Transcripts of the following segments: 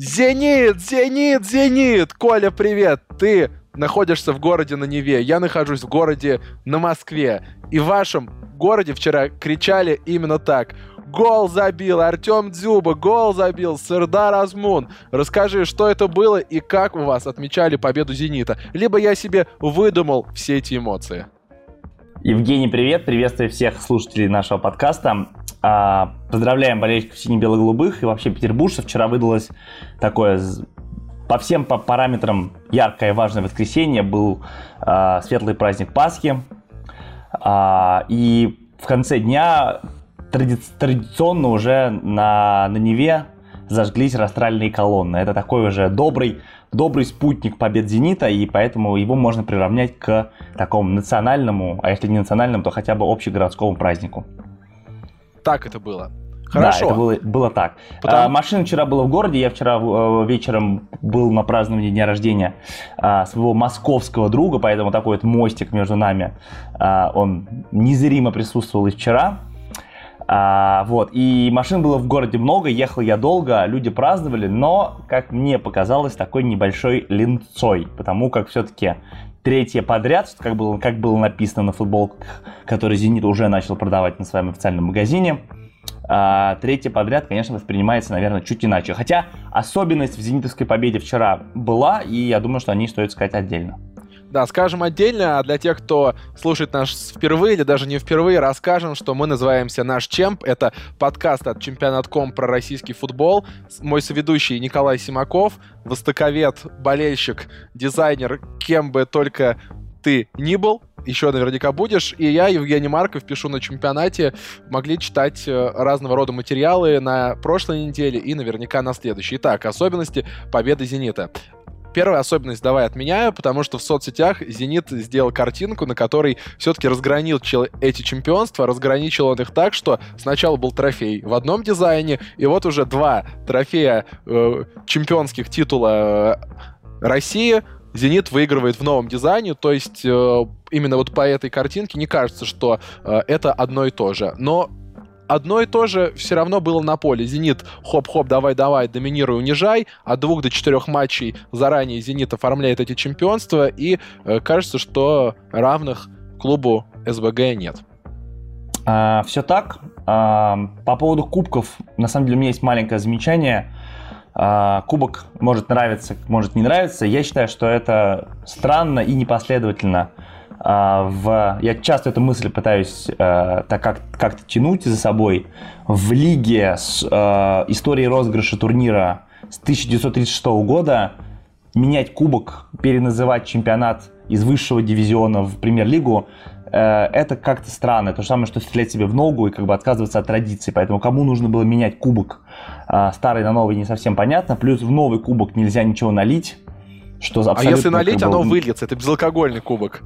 Зенит, Зенит, Зенит! Коля, привет! Ты находишься в городе на Неве, я нахожусь в городе на Москве. И в вашем городе вчера кричали именно так. Гол забил Артем Дзюба, гол забил Сырдар Азмун. Расскажи, что это было и как у вас отмечали победу «Зенита». Либо я себе выдумал все эти эмоции. Евгений, привет. Приветствую всех слушателей нашего подкаста. А, поздравляем болельщиков сине-бело-голубых и вообще петербуржцев. Вчера выдалось такое по всем по параметрам яркое и важное воскресенье. Был а, светлый праздник Пасхи. А, и в конце дня тради- традиционно уже на, на Неве зажглись растральные колонны. Это такой уже добрый, добрый спутник побед «Зенита», и поэтому его можно приравнять к такому национальному, а если не национальному, то хотя бы общегородскому празднику так это было. Хорошо. Да, это было, было так. Потому... А, машина вчера была в городе. Я вчера э, вечером был на праздновании дня рождения а, своего московского друга, поэтому такой вот мостик между нами, а, он незримо присутствовал и вчера. А, вот, и машин было в городе много, ехал я долго, люди праздновали, но, как мне показалось, такой небольшой линцой, потому как все-таки третье подряд, как было, как было написано на футболках, которые «Зенит» уже начал продавать на своем официальном магазине. А, третье подряд, конечно, воспринимается, наверное, чуть иначе. Хотя особенность в «Зенитовской победе» вчера была, и я думаю, что о ней стоит сказать отдельно. Да, скажем отдельно, а для тех, кто слушает нас впервые или даже не впервые, расскажем, что мы называемся «Наш Чемп». Это подкаст от Чемпионат.ком про российский футбол. Мой соведущий Николай Симаков, востоковед, болельщик, дизайнер, кем бы только ты ни был, еще наверняка будешь. И я, Евгений Марков, пишу на чемпионате. Могли читать э, разного рода материалы на прошлой неделе и наверняка на следующей. Итак, особенности победы «Зенита». Первая особенность давай отменяю, потому что в соцсетях «Зенит» сделал картинку, на которой все-таки разграничил эти чемпионства, разграничил он их так, что сначала был трофей в одном дизайне, и вот уже два трофея э, чемпионских титула э, России Зенит выигрывает в новом дизайне, то есть э, именно вот по этой картинке не кажется, что э, это одно и то же. Но одно и то же все равно было на поле. «Зенит» хоп-хоп, давай-давай, доминируй, унижай. От двух до четырех матчей заранее «Зенит» оформляет эти чемпионства, и э, кажется, что равных клубу СБГ нет. А, все так. А, по поводу кубков, на самом деле у меня есть маленькое замечание. А, кубок может нравиться, может не нравиться. Я считаю, что это странно и непоследовательно. А, в, я часто эту мысль пытаюсь э, так как, как-то тянуть за собой. В лиге с э, историей розыгрыша турнира с 1936 года менять кубок, переназывать чемпионат из высшего дивизиона в премьер-лигу, э, это как-то странно. То же самое, что стрелять себе в ногу и как бы отказываться от традиции. Поэтому кому нужно было менять кубок старый на новый, не совсем понятно. Плюс в новый кубок нельзя ничего налить. Что а если налить, как бы, оно выльется. Это безалкогольный кубок.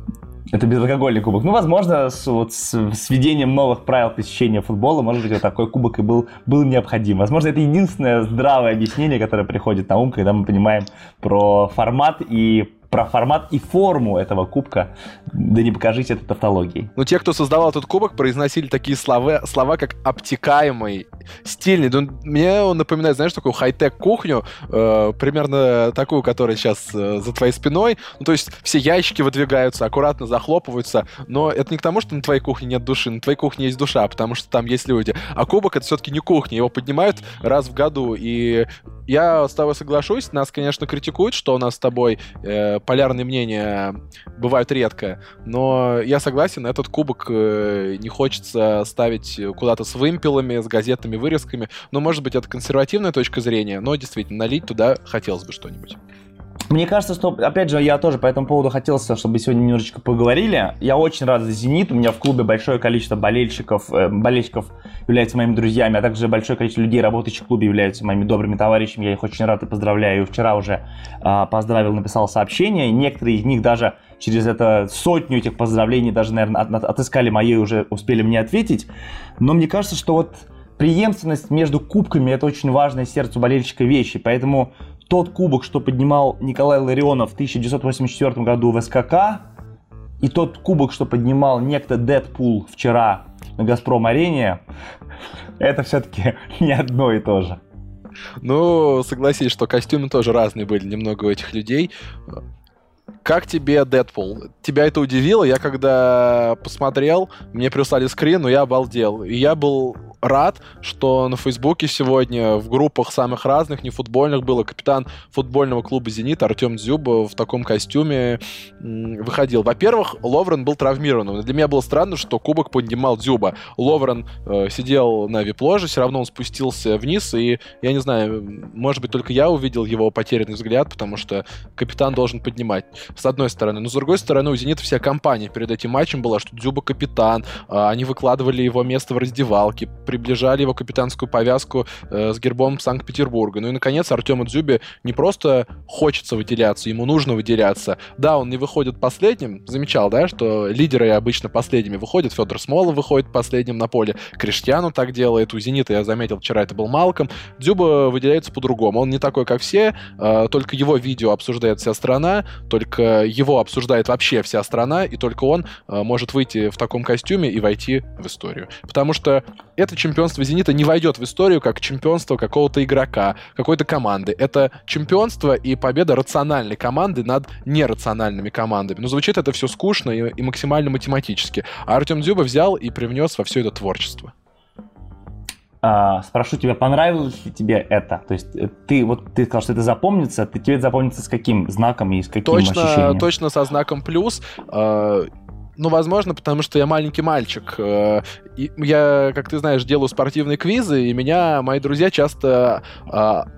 Это безалкогольный кубок. Ну, возможно, с, вот, с, введением новых правил посещения футбола, может быть, такой кубок и был, был необходим. Возможно, это единственное здравое объяснение, которое приходит на ум, когда мы понимаем про формат и про формат и форму этого кубка, да не покажите это тавтологией. Ну, те, кто создавал этот кубок, произносили такие слова, слова как обтекаемый, стильный. Ну, мне он напоминает, знаешь, такую хай-тек кухню, э, примерно такую, которая сейчас э, за твоей спиной. Ну, то есть все ящики выдвигаются, аккуратно захлопываются, но это не к тому, что на твоей кухне нет души, на твоей кухне есть душа, потому что там есть люди. А кубок это все-таки не кухня, его поднимают раз в году, и я с тобой соглашусь, нас, конечно, критикуют, что у нас с тобой э, полярные мнения бывают редко, но я согласен, этот кубок э, не хочется ставить куда-то с вымпелами, с газетными вырезками, но, может быть, это консервативная точка зрения, но действительно, налить туда хотелось бы что-нибудь. Мне кажется, что, опять же, я тоже по этому поводу хотел, чтобы сегодня немножечко поговорили. Я очень рад за «Зенит». У меня в клубе большое количество болельщиков. Э, болельщиков являются моими друзьями, а также большое количество людей, работающих в клубе, являются моими добрыми товарищами. Я их очень рад и поздравляю. Вчера уже э, поздравил, написал сообщение. Некоторые из них даже через это сотню этих поздравлений даже, наверное, от, от, отыскали мои уже успели мне ответить. Но мне кажется, что вот преемственность между кубками – это очень важная сердцу болельщика вещи. Поэтому тот кубок, что поднимал Николай Ларионов в 1984 году в СКК, и тот кубок, что поднимал некто Дэдпул вчера на Газпром-арене, это все-таки не одно и то же. Ну, согласись, что костюмы тоже разные были немного у этих людей. Как тебе Дэдпул? Тебя это удивило? Я когда посмотрел, мне прислали скрин, но я обалдел. И я был рад, что на Фейсбуке сегодня в группах самых разных, не футбольных, было капитан футбольного клуба «Зенит» Артем Дзюба в таком костюме выходил. Во-первых, Ловрен был травмирован. Для меня было странно, что кубок поднимал Дзюба. Ловрен э, сидел на вип-ложе, все равно он спустился вниз, и я не знаю, может быть, только я увидел его потерянный взгляд, потому что капитан должен поднимать, с одной стороны. Но с другой стороны, у «Зенита» вся компания перед этим матчем была, что Дзюба капитан, э, они выкладывали его место в раздевалке, приближали его капитанскую повязку э, с гербом Санкт-Петербурга. Ну и, наконец, Артему Дзюбе не просто хочется выделяться, ему нужно выделяться. Да, он не выходит последним. Замечал, да, что лидеры обычно последними выходят. Федор Смолов выходит последним на поле. Криштиану так делает. У «Зенита», я заметил, вчера это был Малком. Дзюба выделяется по-другому. Он не такой, как все, э, только его видео обсуждает вся страна, только его обсуждает вообще вся страна, и только он э, может выйти в таком костюме и войти в историю. Потому что это чемпионство «Зенита» не войдет в историю как чемпионство какого-то игрока, какой-то команды. Это чемпионство и победа рациональной команды над нерациональными командами. Но звучит это все скучно и, и максимально математически. А Артем Дзюба взял и привнес во все это творчество. А, спрошу тебя, понравилось ли тебе это? То есть э, ты вот ты сказал, что это запомнится, ты тебе это запомнится с каким знаком и с каким точно, ощущением? Точно со знаком плюс. А, ну, возможно, потому что я маленький мальчик. Э, и я, как ты знаешь, делаю спортивные квизы, и меня мои друзья часто э,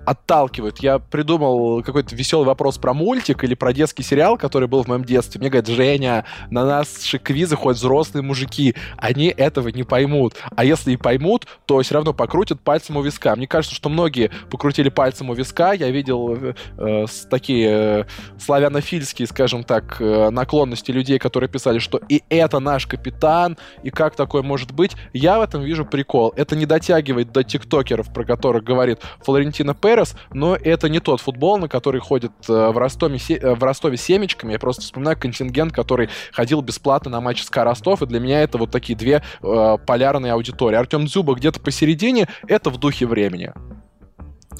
отталкивают. Я придумал какой-то веселый вопрос про мультик или про детский сериал, который был в моем детстве. Мне говорят, Женя, на наши квизы ходят взрослые мужики. Они этого не поймут. А если и поймут, то все равно покрутят пальцем у виска. Мне кажется, что многие покрутили пальцем у виска. Я видел э, э такие э, славянофильские, скажем так, наклонности людей, которые писали, что и это наш капитан, и как такое может быть, я в этом вижу прикол. Это не дотягивает до тиктокеров, про которых говорит Флорентина Перес, но это не тот футбол, на который ходит э, в Ростове, э, в Ростове семечками. Я просто вспоминаю контингент, который ходил бесплатно на матч СКА Ростов, и для меня это вот такие две э, полярные аудитории. Артем Дзюба где-то посередине, это в духе времени.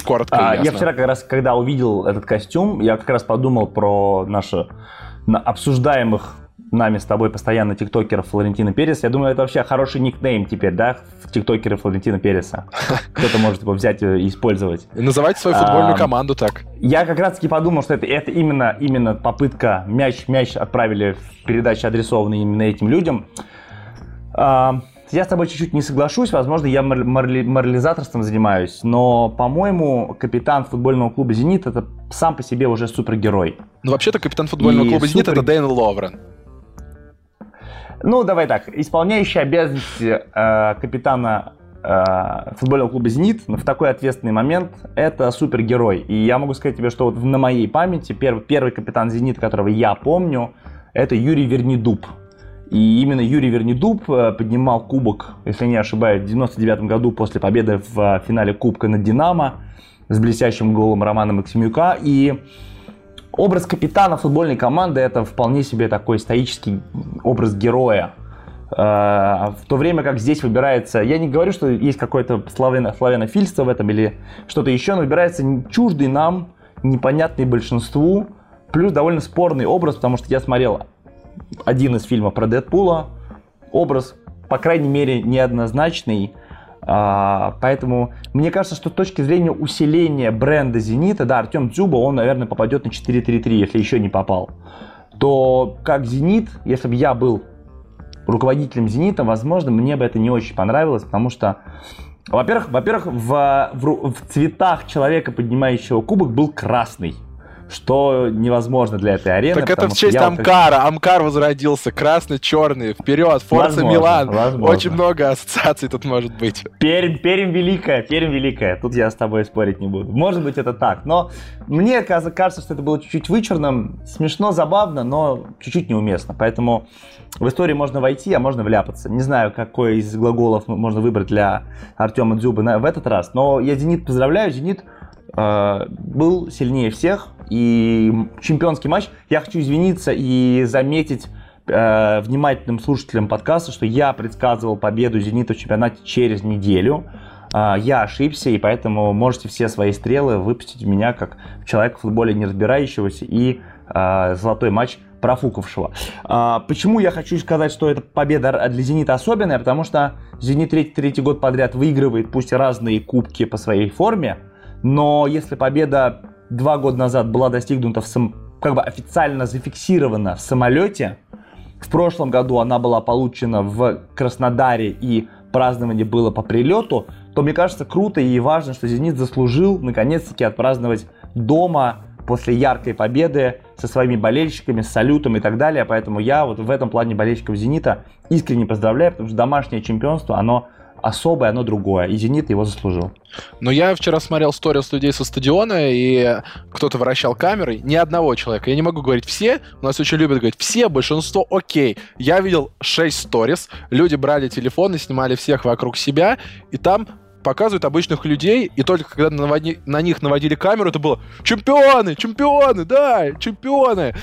Коротко а, Я вчера как раз, когда увидел этот костюм, я как раз подумал про наши на обсуждаемых нами с тобой постоянно тиктокеров Флорентина Перес. Я думаю, это вообще хороший никнейм теперь, да, тиктокеры Флорентина Переса. Кто-то может его взять и использовать. называть свою футбольную команду так. Я как раз таки подумал, что это, это именно, именно попытка, мяч, мяч отправили в передачу, адресованный именно этим людям. Я с тобой чуть-чуть не соглашусь, возможно, я морализаторством занимаюсь, но, по-моему, капитан футбольного клуба «Зенит» — это сам по себе уже супергерой. Ну, вообще-то капитан футбольного и клуба «Зенит» — это Дэн Ловрен. Ну, давай так. Исполняющий обязанности э, капитана э, футбольного клуба «Зенит» в такой ответственный момент – это супергерой. И я могу сказать тебе, что вот на моей памяти первый, первый капитан «Зенит», которого я помню, это Юрий Вернидуб. И именно Юрий Вернидуб э, поднимал кубок, если не ошибаюсь, в 99 году после победы в э, финале Кубка над «Динамо» с блестящим голом Романа Максимюка. И Образ капитана футбольной команды это вполне себе такой стоический образ героя. Э, в то время как здесь выбирается, я не говорю, что есть какое-то славяно, славянофильство в этом или что-то еще, но выбирается чуждый нам, непонятный большинству, плюс довольно спорный образ, потому что я смотрел один из фильмов про Дэдпула, образ, по крайней мере, неоднозначный, поэтому мне кажется, что с точки зрения усиления бренда «Зенита», да, Артем Дзюба, он, наверное, попадет на 4-3-3, если еще не попал. То как «Зенит», если бы я был руководителем «Зенита», возможно, мне бы это не очень понравилось, потому что во-первых, во-первых, в, в, в цветах человека, поднимающего кубок, был красный что невозможно для этой арены. Так это в честь Амкара. Вот... Амкар возродился, красный-черный, вперед, Форца Милан. Возможно. Очень много ассоциаций тут может быть. Пермь, Пермь великая, Пермь великая. Тут я с тобой спорить не буду. Может быть это так, но мне кажется, что это было чуть-чуть вычурным, смешно, забавно, но чуть-чуть неуместно. Поэтому в историю можно войти, а можно вляпаться. Не знаю, какой из глаголов можно выбрать для Артема Дзюбы в этот раз, но я Зенит поздравляю. Зенит Э, был сильнее всех. И чемпионский матч. Я хочу извиниться и заметить э, внимательным слушателям подкаста, что я предсказывал победу «Зенита» в чемпионате через неделю. а, я ошибся, и поэтому можете все свои стрелы выпустить в меня как человека футболе не разбирающегося и а, золотой матч профукавшего. А, почему я хочу сказать, что эта победа для «Зенита» особенная? Потому что «Зенит» третий, третий год подряд выигрывает, пусть и разные кубки по своей форме, но если победа два года назад была достигнута в сам, как бы официально зафиксирована в самолете, в прошлом году она была получена в Краснодаре и празднование было по прилету, то мне кажется круто и важно, что «Зенит» заслужил наконец-таки отпраздновать дома после яркой победы со своими болельщиками, с салютом и так далее. Поэтому я вот в этом плане болельщиков «Зенита» искренне поздравляю, потому что домашнее чемпионство, оно особое, оно другое. И «Зенит» его заслужил. Но я вчера смотрел сторис людей со стадиона, и кто-то вращал камерой. Ни одного человека. Я не могу говорить все. У нас очень любят говорить все, большинство окей. Я видел 6 сторис. Люди брали телефоны, снимали всех вокруг себя, и там показывают обычных людей, и только когда наводи, на них наводили камеру, это было «Чемпионы! Чемпионы! Да! Чемпионы!»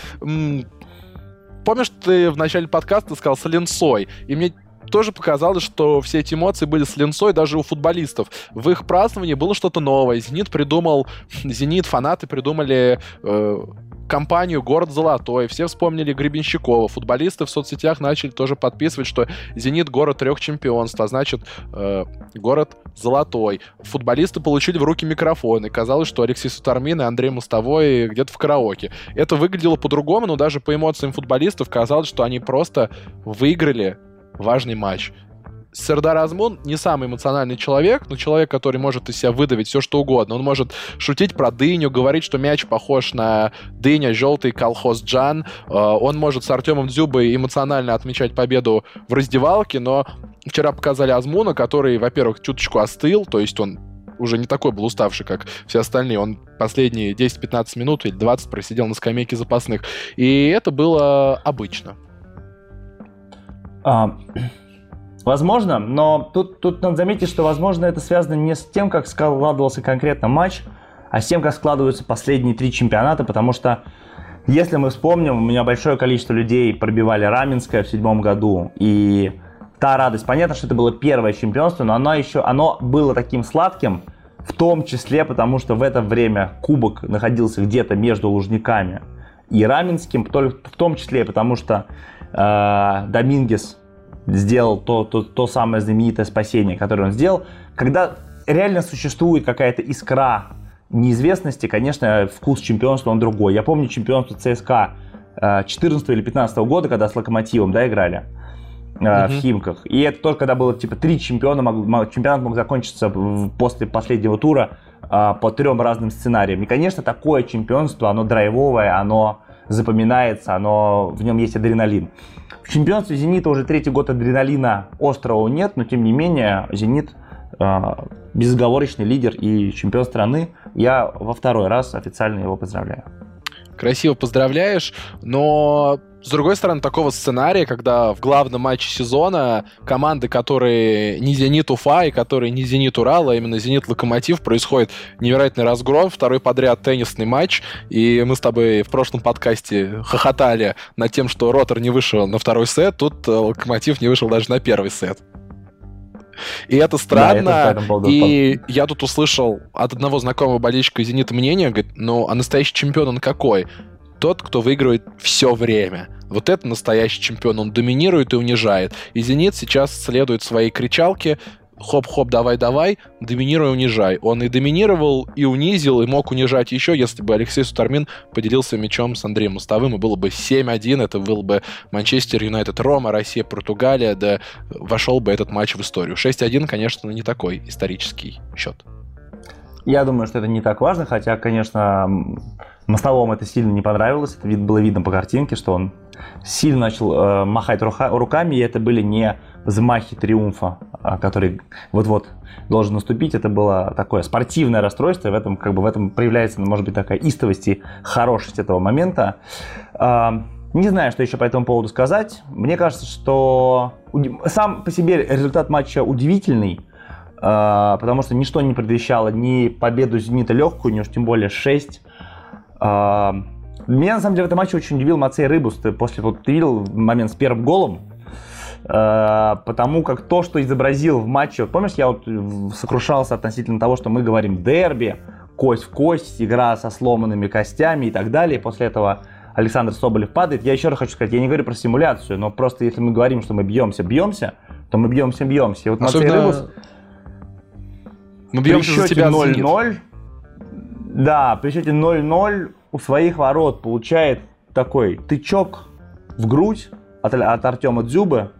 Помнишь, ты в начале подкаста сказал с линцой, и мне тоже показалось, что все эти эмоции были с линцой даже у футболистов. В их праздновании было что-то новое. Зенит придумал, Зенит фанаты придумали э, компанию «Город Золотой», все вспомнили Гребенщикова, футболисты в соцсетях начали тоже подписывать, что «Зенит» — город трех чемпионств, а значит, э, город Золотой. Футболисты получили в руки микрофоны, казалось, что Алексей Сутармин и Андрей Мостовой где-то в караоке. Это выглядело по-другому, но даже по эмоциям футболистов казалось, что они просто выиграли важный матч. Сердар Азмун не самый эмоциональный человек, но человек, который может из себя выдавить все, что угодно. Он может шутить про дыню, говорить, что мяч похож на дыня, желтый колхоз Джан. Э, он может с Артемом Дзюбой эмоционально отмечать победу в раздевалке, но вчера показали Азмуна, который, во-первых, чуточку остыл, то есть он уже не такой был уставший, как все остальные. Он последние 10-15 минут или 20 просидел на скамейке запасных. И это было обычно. А, Возможно, но тут, тут надо заметить, что, возможно, это связано не с тем, как складывался конкретно матч, а с тем, как складываются последние три чемпионата, потому что, если мы вспомним, у меня большое количество людей пробивали Раменское в седьмом году, и та радость, понятно, что это было первое чемпионство, но оно еще, оно было таким сладким, в том числе потому, что в это время кубок находился где-то между Лужниками и Раменским, в том числе потому, что Домингес сделал то, то, то самое знаменитое спасение, которое он сделал, когда реально существует какая-то искра неизвестности, конечно, вкус чемпионства он другой. Я помню чемпионство ЦСКА 14 э, или 15 года, когда с Локомотивом, да, играли uh-huh. в Химках. И это только когда было типа три чемпиона, мог, чемпионат мог закончиться после последнего тура э, по трем разным сценариям. И, конечно, такое чемпионство, оно драйвовое, оно запоминается, оно, в нем есть адреналин. В чемпионстве «Зенита» уже третий год адреналина острого нет, но тем не менее «Зенит» э, безоговорочный лидер и чемпион страны. Я во второй раз официально его поздравляю. Красиво поздравляешь, но с другой стороны, такого сценария, когда в главном матче сезона команды, которые не Зенит Уфа и которые не Зенит Урал, а именно Зенит Локомотив, происходит невероятный разгром, второй подряд теннисный матч, и мы с тобой в прошлом подкасте хохотали над тем, что Ротор не вышел на второй сет, тут э, Локомотив не вышел даже на первый сет. И это странно. Да, это и я тут услышал от одного знакомого болельщика «Зенита» мнение, говорит, ну, а настоящий чемпион он какой? Тот, кто выигрывает все время. Вот это настоящий чемпион. Он доминирует и унижает. И «Зенит» сейчас следует своей кричалке хоп-хоп, давай-давай, доминируй, унижай. Он и доминировал, и унизил, и мог унижать еще, если бы Алексей Сутармин поделился мячом с Андреем Мостовым, и было бы 7-1, это был бы Манчестер Юнайтед Рома, Россия, Португалия, да вошел бы этот матч в историю. 6-1, конечно, не такой исторический счет. Я думаю, что это не так важно, хотя, конечно, Мостовому это сильно не понравилось. Это было видно по картинке, что он сильно начал э, махать рука, руками, и это были не взмахи триумфа, а, который вот-вот должен наступить. Это было такое спортивное расстройство, в этом, как бы, в этом проявляется, может быть, такая истовость и хорошесть этого момента. Э, не знаю, что еще по этому поводу сказать. Мне кажется, что сам по себе результат матча удивительный, э, потому что ничто не предвещало ни победу «Зенита» легкую, ни уж тем более 6 а, меня, на самом деле, в этом матче очень удивил Мацей Рыбус. Ты после, вот, ты видел момент с первым голом? э, потому как то, что изобразил в матче, помнишь, я вот сокрушался относительно того, что мы говорим дерби, кость в кость, игра со сломанными костями и так далее. После этого Александр Соболев падает. Я еще раз хочу сказать, я не говорю про симуляцию, но просто если мы говорим, что мы бьемся, бьемся, то мы бьемся, бьемся. И вот Особенно... Рыбус, мы бьемся за тебя 0-0. Да, при счете 0-0 у своих ворот получает такой тычок в грудь от, от Артема Дзюбы,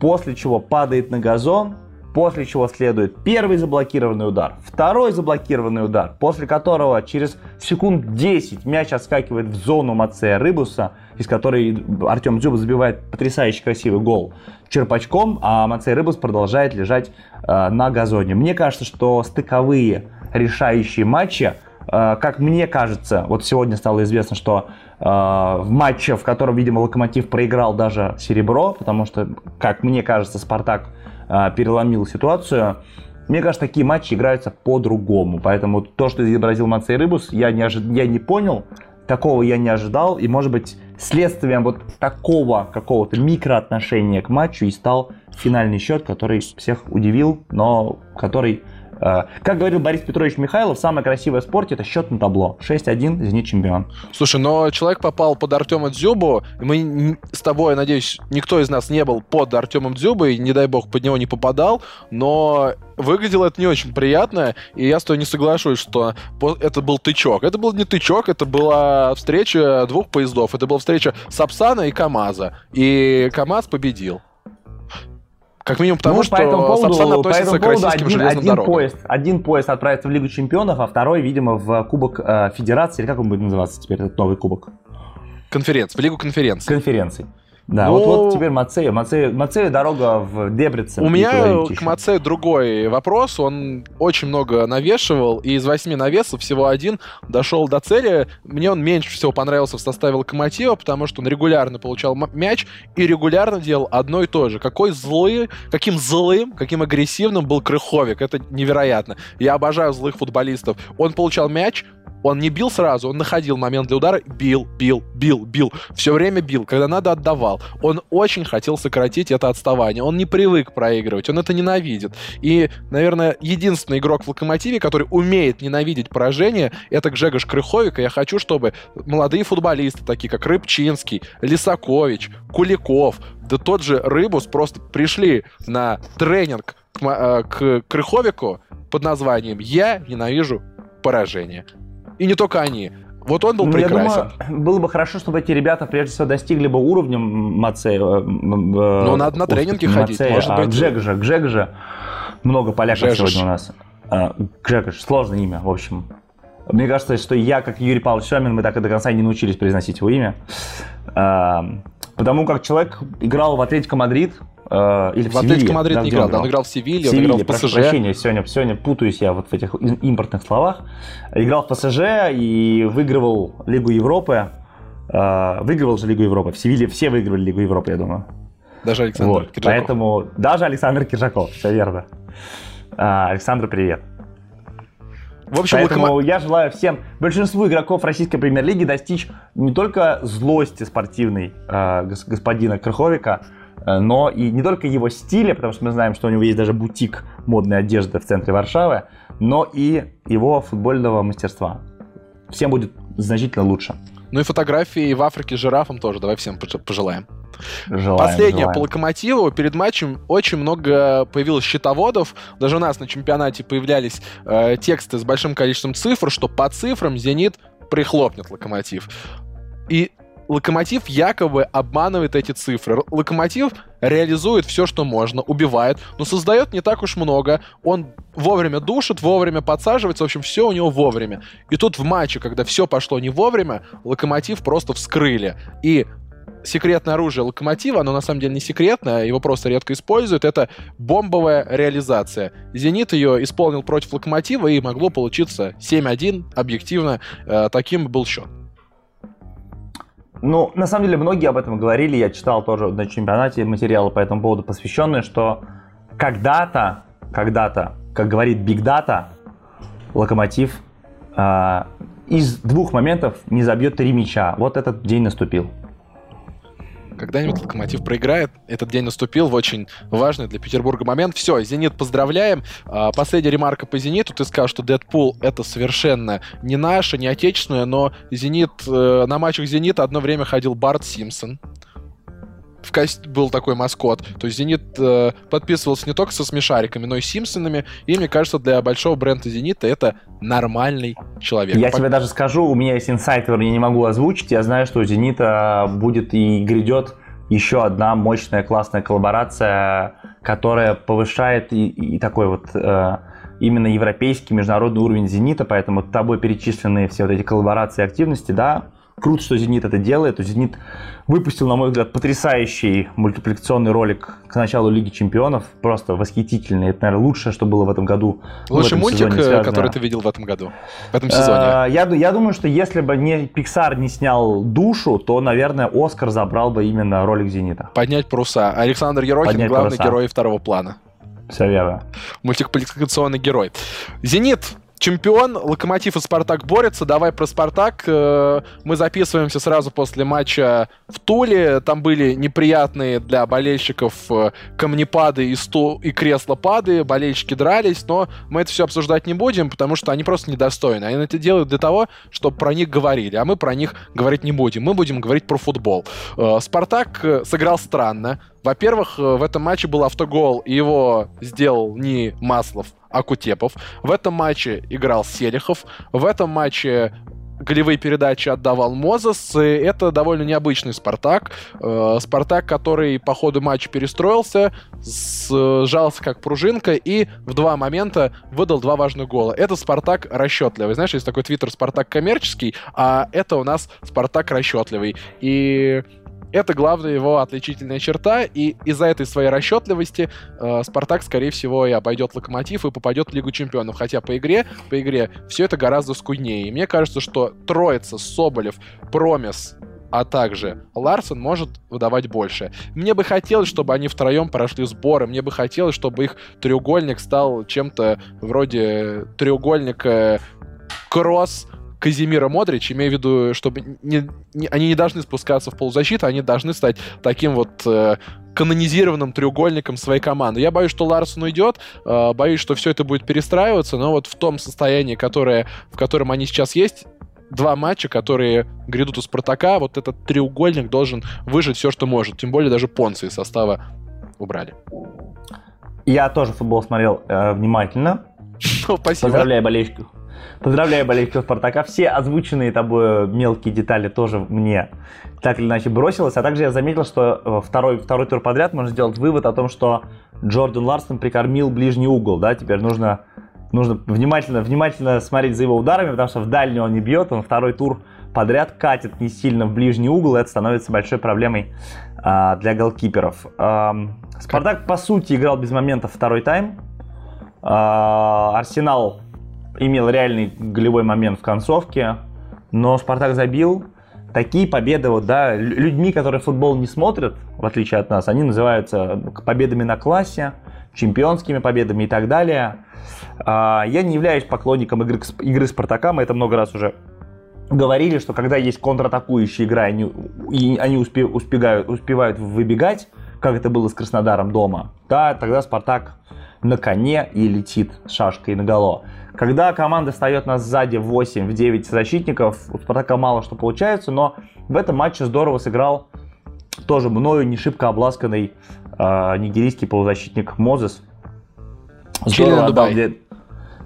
после чего падает на газон, после чего следует первый заблокированный удар, второй заблокированный удар, после которого через секунд 10 мяч отскакивает в зону Мацея Рыбуса, из которой Артем Дзюба забивает потрясающе красивый гол черпачком, а Мацей Рыбус продолжает лежать э, на газоне. Мне кажется, что стыковые решающие матчи, как мне кажется, вот сегодня стало известно, что э, в матче, в котором, видимо, Локомотив проиграл даже серебро, потому что, как мне кажется, Спартак а, переломил ситуацию. Мне кажется, такие матчи играются по-другому. Поэтому то, что изобразил Мацей Рыбус, я не, ожи... я не понял, такого я не ожидал. И, может быть, следствием вот такого какого-то микроотношения к матчу и стал финальный счет, который всех удивил, но который Э, как говорил Борис Петрович Михайлов, самое красивое в спорте это счет на табло. 6-1, «Зенит» чемпион. Слушай, но человек попал под Артема Дзюбу, мы с тобой, надеюсь, никто из нас не был под Артемом Дзюбой, не дай бог, под него не попадал, но выглядело это не очень приятно, и я с тобой не соглашусь, что это был тычок. Это был не тычок, это была встреча двух поездов. Это была встреча Сапсана и КамАЗа. И КамАЗ победил. Как минимум потому, ну, что по этому поводу, Сапсан относится по этому поводу один, железным один Поезд, один поезд отправится в Лигу Чемпионов, а второй, видимо, в Кубок э, Федерации, или как он будет называться теперь, этот новый кубок? Конференция, в Лигу конференций. Конференций. Да, ну, вот, вот теперь Мацея. Мацея. Мацея дорога в Дебрице. У меня к Мацею другой вопрос. Он очень много навешивал, и из восьми навесов всего один дошел до цели. Мне он меньше всего понравился в составе Локомотива, потому что он регулярно получал мяч и регулярно делал одно и то же. Какой злый, каким злым, каким агрессивным был Крыховик. Это невероятно. Я обожаю злых футболистов. Он получал мяч, он не бил сразу, он находил момент для удара, бил, бил, бил, бил. Все время бил. Когда надо, отдавал. Он очень хотел сократить это отставание. Он не привык проигрывать, он это ненавидит. И, наверное, единственный игрок в Локомотиве, который умеет ненавидеть поражение, это Гжегош Крыховик. И я хочу, чтобы молодые футболисты, такие как Рыбчинский, Лисакович, Куликов, да тот же Рыбус просто пришли на тренинг к, э, к Крыховику под названием «Я ненавижу поражение». И не только они. Вот он был ну, прекрасен. Я думаю, было бы хорошо, чтобы эти ребята прежде всего достигли бы уровня Мацея. Ну, надо на тренинги ходить, Мацея, может быть. Гжег же, Гжег же. Много поляков Гжегош. сегодня у нас. А, Гжегош, сложное имя, в общем. Мне кажется, что я, как Юрий Павлович Семин, мы так и до конца не научились произносить его имя. А, потому как человек играл в Атлетико Мадрид, Э, или в, в Атлетико Мадрид не играл, играл, он играл в Севилье, он играл в ПСЖ. прощения, сегодня, сегодня путаюсь я вот в этих импортных словах. Играл в ПСЖ и выигрывал Лигу Европы. Э, выигрывал же Лигу Европы. В Севилье все выигрывали Лигу Европы, я думаю. Даже Александр вот, Киржаков. Поэтому даже Александр Киржаков, все верно. Э, Александр, привет. В общем, Поэтому локомо... я желаю всем, большинству игроков российской премьер-лиги достичь не только злости спортивной э, господина Крыховика, но и не только его стиля, потому что мы знаем, что у него есть даже бутик модной одежды в центре Варшавы, но и его футбольного мастерства. Всем будет значительно лучше. Ну и фотографии в Африке с жирафом тоже. Давай всем пожелаем. Желаем, Последнее желаем. по локомотиву. Перед матчем очень много появилось счетоводов. Даже у нас на чемпионате появлялись э, тексты с большим количеством цифр, что по цифрам «Зенит» прихлопнет локомотив. И Локомотив якобы обманывает эти цифры. Локомотив реализует все, что можно, убивает, но создает не так уж много. Он вовремя душит, вовремя подсаживается, в общем, все у него вовремя. И тут в матче, когда все пошло не вовремя, Локомотив просто вскрыли. И секретное оружие Локомотива, оно на самом деле не секретное, его просто редко используют, это бомбовая реализация. Зенит ее исполнил против Локомотива, и могло получиться 7-1, объективно, э, таким был счет. Ну, на самом деле, многие об этом говорили. Я читал тоже на чемпионате материалы по этому поводу посвященные, что когда-то, когда-то, как говорит Big Data, Локомотив э, из двух моментов не забьет три мяча. Вот этот день наступил. Когда-нибудь Локомотив проиграет. Этот день наступил в очень важный для Петербурга момент. Все, Зенит поздравляем. А, последняя ремарка по Зениту. Ты сказал, что Дэдпул это совершенно не наше, не отечественное, но Зенит, э, на матчах Зенита одно время ходил Барт Симпсон в качестве был такой маскот. То есть «Зенит» э, подписывался не только со смешариками, но и Симпсонами. И мне кажется, для большого бренда «Зенита» это нормальный человек. Я По... тебе даже скажу, у меня есть инсайт, который я не могу озвучить. Я знаю, что у «Зенита» будет и грядет еще одна мощная классная коллаборация, которая повышает и, и такой вот э, именно европейский международный уровень «Зенита», поэтому тобой перечисленные все вот эти коллаборации и активности, да, Круто, что «Зенит» это делает. «Зенит» выпустил, на мой взгляд, потрясающий мультипликационный ролик к началу Лиги Чемпионов. Просто восхитительный. Это, наверное, лучшее, что было в этом году. Лучший мультик, сезоне, связано... который ты видел в этом году, в этом сезоне? А, я, я думаю, что если бы не Pixar не снял душу, то, наверное, Оскар забрал бы именно ролик «Зенита». Поднять паруса. Александр Ерохин, Поднять главный паруса. герой второго плана. Все верно. Мультипликационный герой. «Зенит» чемпион, Локомотив и Спартак борются. Давай про Спартак. Э, мы записываемся сразу после матча в Туле. Там были неприятные для болельщиков э, камнепады и, стул, и креслопады. Болельщики дрались, но мы это все обсуждать не будем, потому что они просто недостойны. Они это делают для того, чтобы про них говорили, а мы про них говорить не будем. Мы будем говорить про футбол. Э, Спартак сыграл странно. Во-первых, в этом матче был автогол, и его сделал не Маслов, Акутепов. В этом матче играл Селихов. В этом матче голевые передачи отдавал Мозес. И это довольно необычный Спартак. Э, Спартак, который по ходу матча перестроился, сжался как пружинка и в два момента выдал два важных гола. Это Спартак расчетливый. Знаешь, есть такой твиттер Спартак коммерческий, а это у нас Спартак расчетливый. И это главная его отличительная черта, и из-за этой своей расчетливости э, Спартак, скорее всего, и обойдет Локомотив и попадет в Лигу Чемпионов. Хотя по игре, по игре все это гораздо скуднее. И мне кажется, что троица Соболев, Промес, а также Ларсон может выдавать больше. Мне бы хотелось, чтобы они втроем прошли сборы, мне бы хотелось, чтобы их треугольник стал чем-то вроде треугольника Кросс, Казимира Модрич, имею в виду, чтобы не, не, они не должны спускаться в полузащиту, они должны стать таким вот э, канонизированным треугольником своей команды. Я боюсь, что Ларсон уйдет, э, боюсь, что все это будет перестраиваться, но вот в том состоянии, которое, в котором они сейчас есть, два матча, которые грядут у Спартака, вот этот треугольник должен выжить все, что может. Тем более даже Понцы из состава убрали. Я тоже футбол смотрел э, внимательно. Спасибо. Поздравляю болельщиков. Поздравляю болельщиков Спартака. Все озвученные тобой мелкие детали тоже мне так или иначе бросилось. А также я заметил, что э, второй, второй тур подряд можно сделать вывод о том, что Джордан Ларсон прикормил ближний угол. Да? Теперь нужно, нужно внимательно, внимательно смотреть за его ударами, потому что в дальний он не бьет, он второй тур подряд катит не сильно в ближний угол, и это становится большой проблемой а, для голкиперов. А, Спартак, по сути, играл без моментов второй тайм. А, Арсенал имел реальный голевой момент в концовке, но Спартак забил. Такие победы, вот, да, людьми, которые футбол не смотрят, в отличие от нас, они называются победами на классе, чемпионскими победами и так далее. А, я не являюсь поклонником игры, игры Спартака, мы это много раз уже говорили, что когда есть контратакующая игра, они, и они успе, успевают, успевают выбегать, как это было с Краснодаром дома, да, тогда Спартак на коне и летит шашкой наголо. Когда команда встает нас сзади в 8, в 9 защитников, у Спартака мало что получается, но в этом матче здорово сыграл тоже мною не шибко обласканный э, нигерийский полузащитник Мозес. Здорово отдал, две,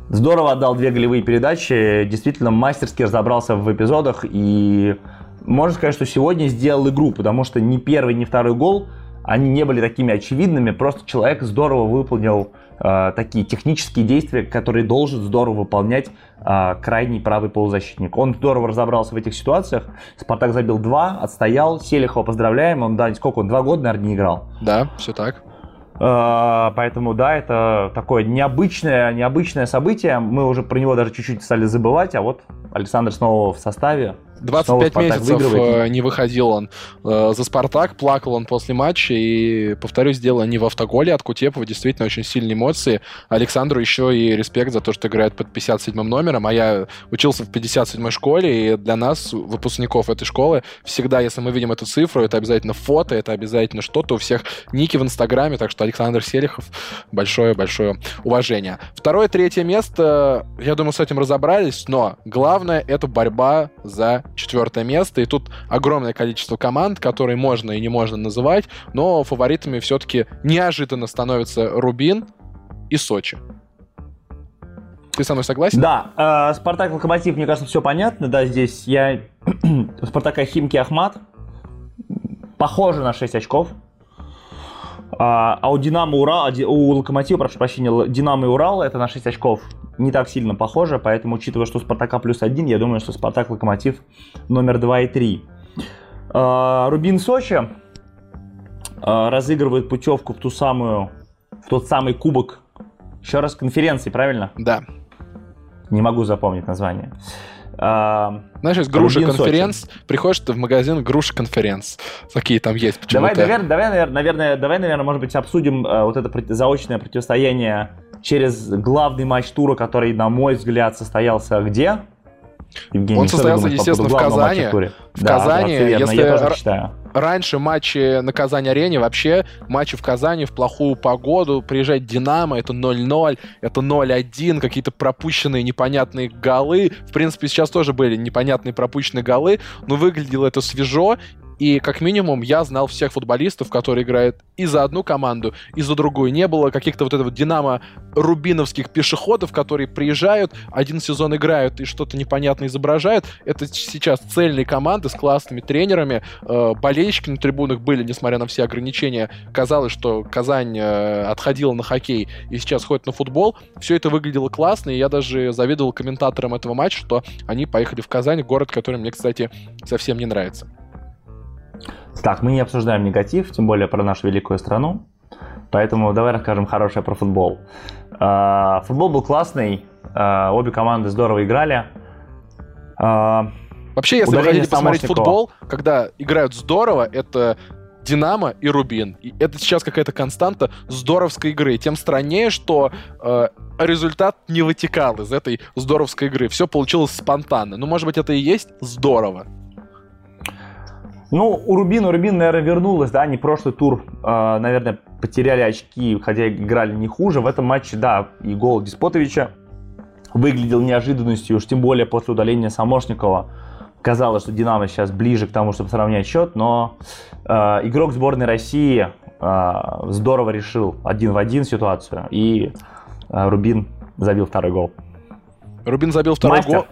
здорово отдал две голевые передачи, действительно мастерски разобрался в эпизодах. И можно сказать, что сегодня сделал игру, потому что ни первый, ни второй гол, они не были такими очевидными, просто человек здорово выполнил э, такие технические действия, которые должен здорово выполнять э, крайний правый полузащитник. Он здорово разобрался в этих ситуациях. Спартак забил два, отстоял. Селихова поздравляем. Он, да, сколько он, два года, наверное, не играл. Да, все так. Э, поэтому, да, это такое необычное, необычное событие. Мы уже про него даже чуть-чуть стали забывать, а вот Александр снова в составе. 25 месяцев. Э, не выходил он э, за «Спартак», плакал он после матча, и, повторюсь, дело не в автоголе от Кутепова, действительно очень сильные эмоции. Александру еще и респект за то, что играет под 57 номером, а я учился в 57 школе, и для нас, выпускников этой школы, всегда, если мы видим эту цифру, это обязательно фото, это обязательно что-то, у всех ники в Инстаграме, так что Александр Селихов, большое-большое уважение. Второе, третье место, я думаю, с этим разобрались, но главное — это борьба за четвертое место, и тут огромное количество команд, которые можно и не можно называть, но фаворитами все-таки неожиданно становятся Рубин и Сочи. Ты со мной согласен? Да. Э, Спартак Локомотив, мне кажется, все понятно. Да, здесь я Спартака Химки Ахмат. Похоже на 6 очков. А, а у Динамо Урал, у Локомотива, прошу прощения, Динамо и Урал это на 6 очков не так сильно похоже, поэтому, учитывая, что Спартака плюс 1, я думаю, что Спартак Локомотив номер 2 и 3. А, Рубин Сочи а, разыгрывает путевку в ту самую, в тот самый кубок, еще раз, конференции, правильно? Да. Не могу запомнить название. А, Знаешь, есть груша конференц, приходишь ты в магазин груша конференц. Такие там есть. Давай, давай, давай, наверное, давай, наверное, может быть, обсудим э, вот это заочное противостояние через главный матч тура, который, на мой взгляд, состоялся где? Евгений, Он состоялся, естественно, в Казани. В да, Казани, если я тоже считаю. раньше матчи на Казань-арене, вообще матчи в Казани в плохую погоду, приезжать Динамо, это 0-0, это 0-1, какие-то пропущенные непонятные голы. В принципе, сейчас тоже были непонятные пропущенные голы, но выглядело это свежо, и как минимум я знал всех футболистов, которые играют и за одну команду, и за другую. Не было каких-то вот этого динамо-рубиновских пешеходов, которые приезжают, один сезон играют и что-то непонятно изображают. Это сейчас цельные команды с классными тренерами. Э, болельщики на трибунах были, несмотря на все ограничения. Казалось, что Казань э, отходила на хоккей и сейчас ходит на футбол. Все это выглядело классно, и я даже завидовал комментаторам этого матча, что они поехали в Казань, город, который мне, кстати, совсем не нравится. Так, мы не обсуждаем негатив, тем более про нашу великую страну. Поэтому давай расскажем хорошее про футбол. А, футбол был классный, а, обе команды здорово играли. А, Вообще, если вы хотите посмотреть футбол, когда играют здорово, это Динамо и Рубин. И это сейчас какая-то константа здоровской игры. Тем страннее, что э, результат не вытекал из этой здоровской игры. Все получилось спонтанно. Ну, может быть, это и есть здорово. Ну, у Рубина, Рубин, наверное, вернулась, да, они прошлый тур, э, наверное, потеряли очки, хотя играли не хуже. В этом матче, да, и гол Диспотовича выглядел неожиданностью, уж тем более после удаления Самошникова. Казалось, что Динамо сейчас ближе к тому, чтобы сравнять счет, но э, игрок сборной России э, здорово решил один в один ситуацию, и э, Рубин забил второй гол. Рубин забил второй Мастер. гол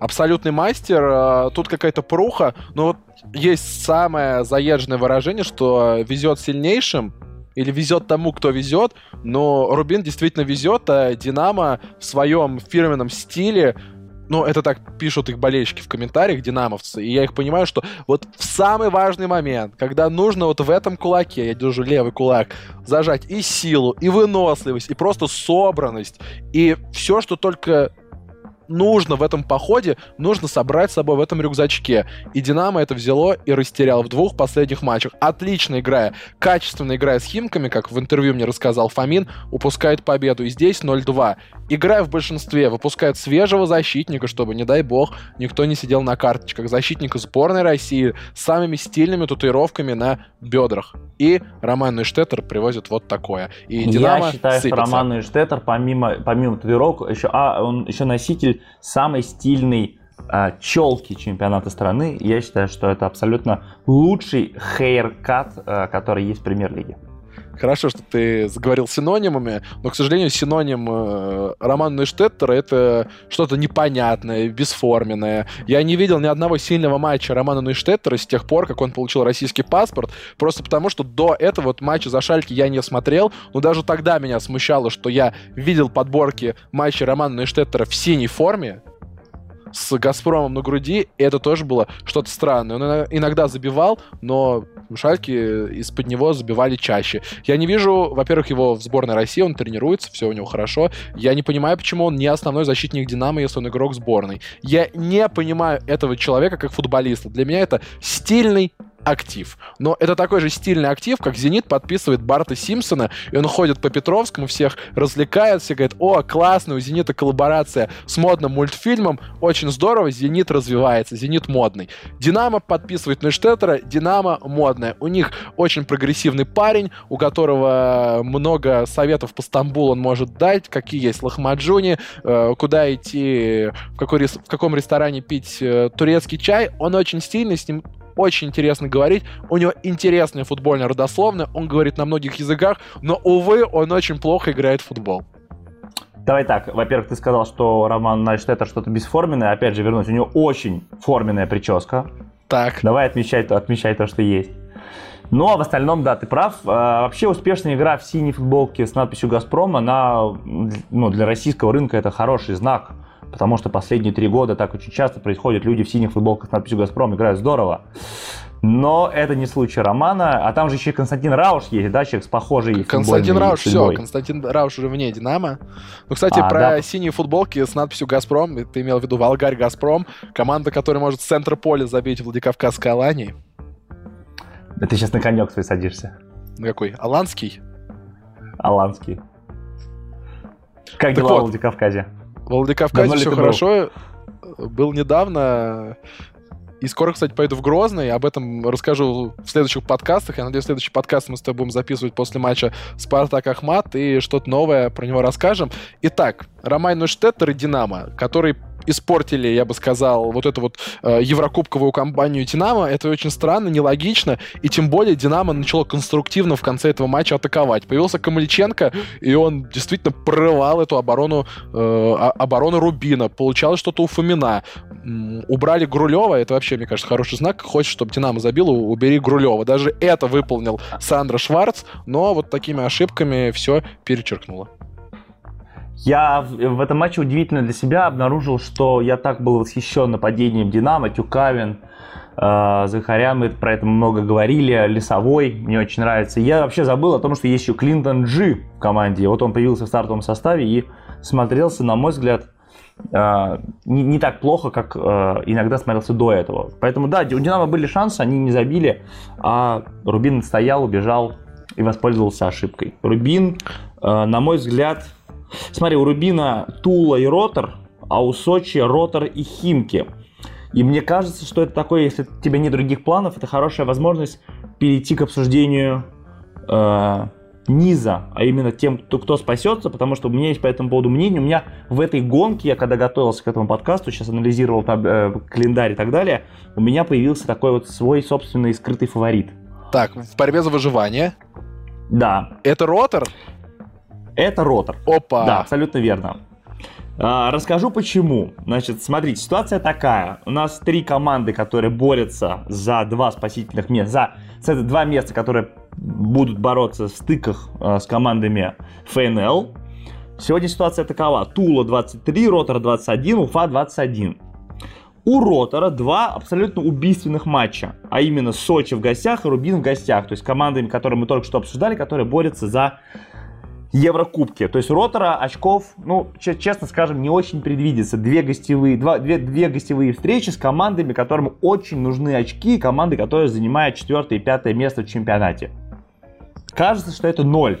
абсолютный мастер, а, тут какая-то пруха, но вот есть самое заезженное выражение, что везет сильнейшим, или везет тому, кто везет, но Рубин действительно везет, а Динамо в своем фирменном стиле ну, это так пишут их болельщики в комментариях, динамовцы, и я их понимаю, что вот в самый важный момент, когда нужно вот в этом кулаке, я держу левый кулак, зажать и силу, и выносливость, и просто собранность, и все, что только нужно в этом походе, нужно собрать с собой в этом рюкзачке. И Динамо это взяло и растерял в двух последних матчах. Отлично играя, качественно играя с Химками, как в интервью мне рассказал Фомин, упускает победу. И здесь 0-2. Играя в большинстве, выпускает свежего защитника, чтобы, не дай бог, никто не сидел на карточках. Защитника сборной России с самыми стильными татуировками на бедрах. И Роман Нейштеттер привозит вот такое. И Динамо Я считаю, сыпется. что Роман Нейштеттер, помимо, помимо татуировок, еще, а, он еще носитель самой стильной а, челки чемпионата страны. Я считаю, что это абсолютно лучший хейркат, а, который есть в премьер-лиге. Хорошо, что ты заговорил синонимами, но, к сожалению, синоним э, Романа Нейштеттера — это что-то непонятное, бесформенное. Я не видел ни одного сильного матча Романа Нейштеттера с тех пор, как он получил российский паспорт, просто потому что до этого вот матча за Шальки я не смотрел, но даже тогда меня смущало, что я видел подборки матчей Романа Нейштеттера в синей форме, с «Газпромом» на груди, это тоже было что-то странное. Он иногда забивал, но Шальки из-под него забивали чаще. Я не вижу, во-первых, его в сборной России, он тренируется, все у него хорошо. Я не понимаю, почему он не основной защитник «Динамо», если он игрок сборной. Я не понимаю этого человека как футболиста. Для меня это стильный актив. Но это такой же стильный актив, как «Зенит» подписывает Барта Симпсона, и он ходит по Петровскому, всех развлекает, все говорят, о, классно, у «Зенита» коллаборация с модным мультфильмом, очень здорово, «Зенит» развивается, «Зенит» модный. «Динамо» подписывает Нейштеттера, «Динамо» модная. У них очень прогрессивный парень, у которого много советов по Стамбулу он может дать, какие есть лохмаджуни, э, куда идти, в, какой, в каком ресторане пить э, турецкий чай. Он очень стильный, с ним очень интересно говорить. У него интересная футбольная родословная, он говорит на многих языках, но, увы, он очень плохо играет в футбол. Давай так, во-первых, ты сказал, что Роман значит, это что-то бесформенное. Опять же, вернусь, у него очень форменная прическа. Так. Давай отмечай, отмечай то, что есть. Ну, а в остальном, да, ты прав. А, вообще успешная игра в синей футболке с надписью «Газпром», она ну, для российского рынка это хороший знак потому что последние три года так очень часто происходит, люди в синих футболках с надписью «Газпром» играют здорово. Но это не случай Романа. А там же еще и Константин Рауш есть, да, человек с похожей Константин Рауш, судьбой. все, Константин Рауш уже вне Динамо. Ну, кстати, а, про да. синие футболки с надписью «Газпром», ты имел в виду «Волгарь Газпром», команда, которая может с центра поля забить Владикавказской Алании. Да ты сейчас на конек свой садишься. какой? Аланский? Аланский. Как так дела вот, в Владикавказе? Владикавказе все хорошо. Был недавно. И скоро, кстати, пойду в Грозный. Об этом расскажу в следующих подкастах. Я надеюсь, следующий подкаст мы с тобой будем записывать после матча Спартак Ахмат и что-то новое про него расскажем. Итак, Ромай Нуштеттер и Динамо, который испортили, я бы сказал, вот эту вот э, еврокубковую кампанию Динамо, это очень странно, нелогично, и тем более Динамо начало конструктивно в конце этого матча атаковать. Появился Камаличенко, и он действительно прорывал эту оборону, э, оборону Рубина, получалось что-то у Фомина. Убрали Грулева, это вообще, мне кажется, хороший знак. Хочешь, чтобы Динамо забил, убери Грулева. Даже это выполнил Сандра Шварц, но вот такими ошибками все перечеркнуло. Я в, этом матче удивительно для себя обнаружил, что я так был восхищен нападением Динамо, Тюкавин, э, Захарян, мы про это много говорили, Лесовой, мне очень нравится. Я вообще забыл о том, что есть еще Клинтон Джи в команде. Вот он появился в стартовом составе и смотрелся, на мой взгляд, э, не, не так плохо, как э, иногда смотрелся до этого. Поэтому да, у Динамо были шансы, они не забили, а Рубин стоял, убежал и воспользовался ошибкой. Рубин, на мой взгляд, Смотри, у Рубина Тула и Ротор, а у Сочи Ротор и Химки. И мне кажется, что это такое, если у тебя нет других планов, это хорошая возможность перейти к обсуждению э, низа, а именно тем, кто, кто спасется, потому что у меня есть по этому поводу мнение. У меня в этой гонке, я когда готовился к этому подкасту, сейчас анализировал там, э, календарь и так далее, у меня появился такой вот свой собственный скрытый фаворит. Так, в борьбе за выживание. Да. Это ротор? Это ротор. Опа! Да, абсолютно верно. А, расскажу почему. Значит, смотрите, ситуация такая. У нас три команды, которые борются за два спасительных места, за это два места, которые будут бороться в стыках э, с командами ФНЛ. Сегодня ситуация такова. Тула 23, Ротор 21, Уфа 21. У Ротора два абсолютно убийственных матча, а именно Сочи в гостях и Рубин в гостях, то есть командами, которые мы только что обсуждали, которые борются за Еврокубки. То есть Ротора очков, ну, честно скажем, не очень предвидится. Две гостевые, два, две, две гостевые встречи с командами, которым очень нужны очки, команды, которые занимают четвертое и пятое место в чемпионате. Кажется, что это ноль.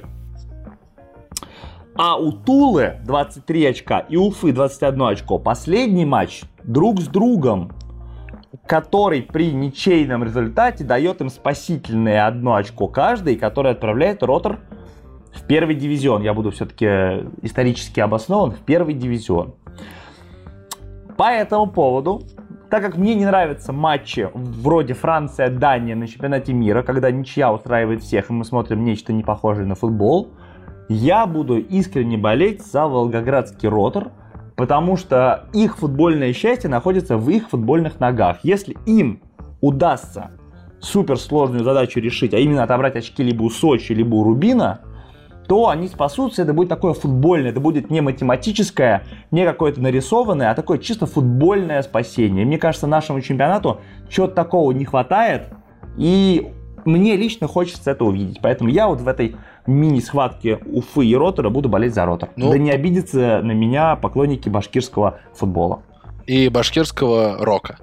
А у Тулы 23 очка и Уфы 21 очко. Последний матч друг с другом, который при ничейном результате дает им спасительное одно очко каждый, который отправляет Ротор в первый дивизион. Я буду все-таки исторически обоснован в первый дивизион. По этому поводу, так как мне не нравятся матчи вроде Франция-Дания на чемпионате мира, когда ничья устраивает всех, и мы смотрим нечто не похожее на футбол, я буду искренне болеть за Волгоградский ротор, потому что их футбольное счастье находится в их футбольных ногах. Если им удастся суперсложную задачу решить, а именно отобрать очки либо у Сочи, либо у Рубина, то они спасутся, это будет такое футбольное, это будет не математическое, не какое-то нарисованное, а такое чисто футбольное спасение. Мне кажется, нашему чемпионату чего-то такого не хватает, и мне лично хочется это увидеть. Поэтому я вот в этой мини-схватке Уфы и Ротора буду болеть за Ротор. Ну, да не обидятся на меня поклонники башкирского футбола. И башкирского рока